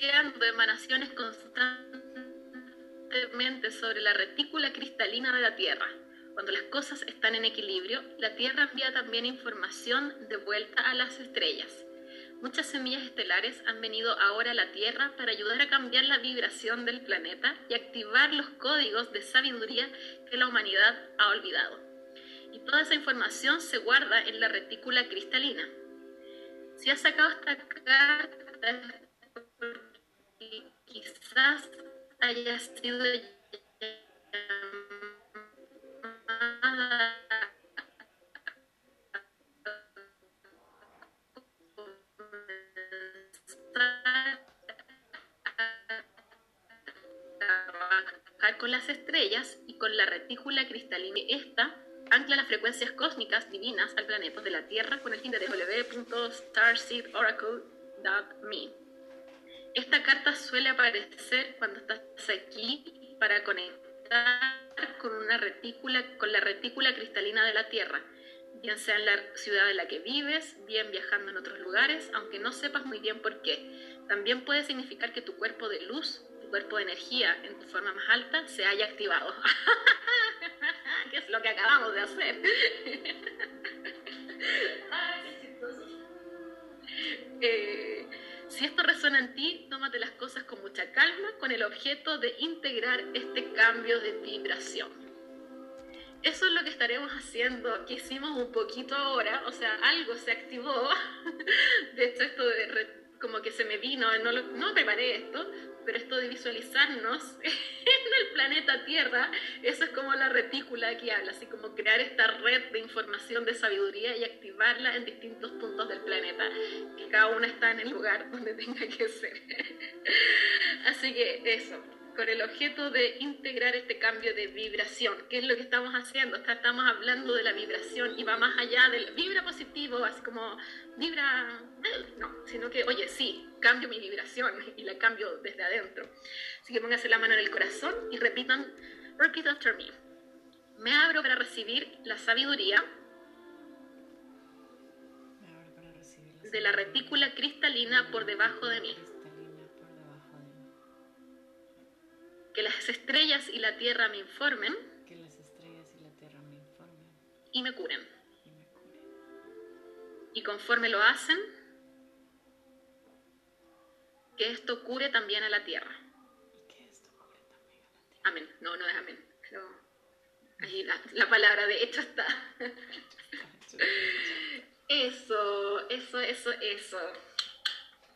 enviando emanaciones constantemente sobre la retícula cristalina de la Tierra. Cuando las cosas están en equilibrio, la Tierra envía también información de vuelta a las estrellas. Muchas semillas estelares han venido ahora a la Tierra para ayudar a cambiar la vibración del planeta y activar los códigos de sabiduría que la humanidad ha olvidado. Y toda esa información se guarda en la retícula cristalina. Si has sacado esta carta, quizás haya sido con las estrellas y con la retícula cristalina. Esta ancla las frecuencias cósmicas divinas al planeta de la Tierra con el fin de www.starseedoracle.me. Esta carta suele aparecer cuando estás aquí para conectar con una retícula, con la retícula cristalina de la Tierra, bien sea en la ciudad en la que vives, bien viajando en otros lugares, aunque no sepas muy bien por qué. También puede significar que tu cuerpo de luz cuerpo de energía en tu forma más alta se haya activado. que es lo que acabamos de hacer. Eh, si esto resuena en ti, tómate las cosas con mucha calma, con el objeto de integrar este cambio de vibración. Eso es lo que estaremos haciendo, que hicimos un poquito ahora, o sea, algo se activó. De hecho, esto de como que se me vino, no, preparé esto, pero esto de visualizarnos en el planeta Tierra, eso es como la retícula que habla, así como crear esta red de información de sabiduría y activarla en distintos puntos del planeta, que cada una está en el lugar donde tenga que ser. así que eso, con el objeto de integrar este cambio de vibración. ¿Qué es lo que estamos haciendo? Estamos hablando de la vibración y va más allá del vibra positivo, así como vibra, no, sino que, oye, sí, cambio mi vibración y la cambio desde adentro. Así que pónganse la mano en el corazón y repitan, repeat after me. Me abro para recibir la sabiduría de la retícula cristalina por debajo de mí. Que las estrellas y la tierra me informen. Que las estrellas y la tierra me informen. Y me curen. Y, me curen. y conforme lo hacen, que esto cure también a la tierra. Y que esto cure también a la tierra. Amén. No, no es amén. Pero ahí la, la palabra de hecho está. eso, eso, eso, eso.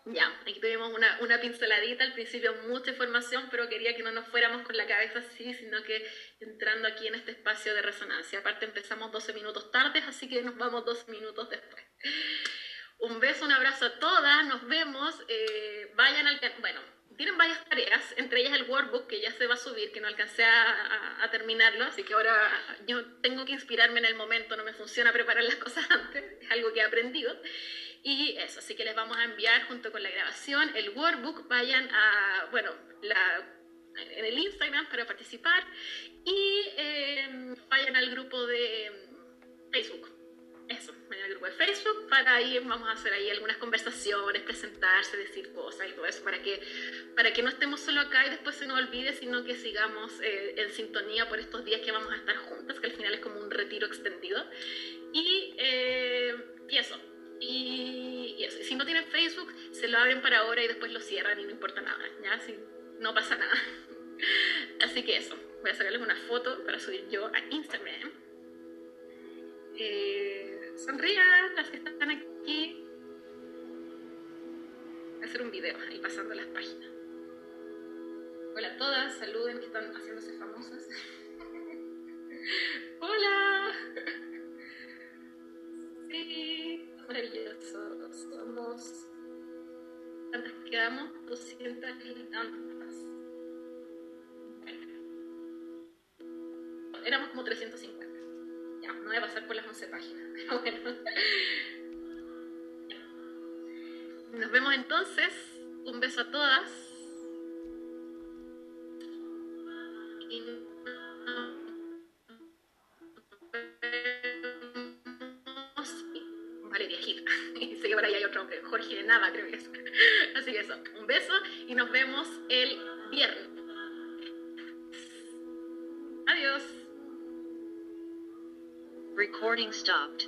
Ya, aquí tuvimos una, una, pinceladita, al principio mucha información, pero quería que no nos fuéramos con la cabeza así, sino que entrando aquí en este espacio de resonancia. Aparte empezamos 12 minutos tardes, así que nos vamos dos minutos después. Un beso, un abrazo a todas, nos vemos. Eh, vayan al... Bueno, tienen varias tareas, entre ellas el workbook que ya se va a subir, que no alcancé a, a, terminarlo, así que ahora yo tengo que inspirarme en el momento, no me funciona preparar las cosas antes, es algo que he aprendido. Y eso, así que les vamos a enviar junto con la grabación el workbook, vayan a, bueno, la, en el Instagram para participar y eh, vayan al grupo de Facebook. Eso, vayan al grupo de Facebook para ahí vamos a hacer ahí algunas conversaciones, presentarse, decir cosas y todo eso, para que, para que no estemos solo acá y después se nos olvide, sino que sigamos eh, en sintonía por estos días que vamos a estar juntas, que al final es como un retiro extendido. Y, eh, y eso, y, y, eso. si no tienen Facebook, se lo abren para ahora y después lo cierran y no importa nada, ¿ya? Si, no pasa nada. Así que eso, voy a sacarles una foto para subir yo a Instagram. Eh, sonrían las que están aquí. Voy a hacer un video ahí pasando las páginas. Hola a todas, saluden que están haciéndose quedamos? 200 y tantas. Bueno. Éramos como 350. Ya, no voy a pasar por las 11 páginas. Pero bueno. Nos vemos entonces. Un beso a todas. Gil. sé que por ahí hay otro hombre, Jorge nada, creo que es. Así que eso, un beso y nos vemos el viernes. Adiós. Recording stopped.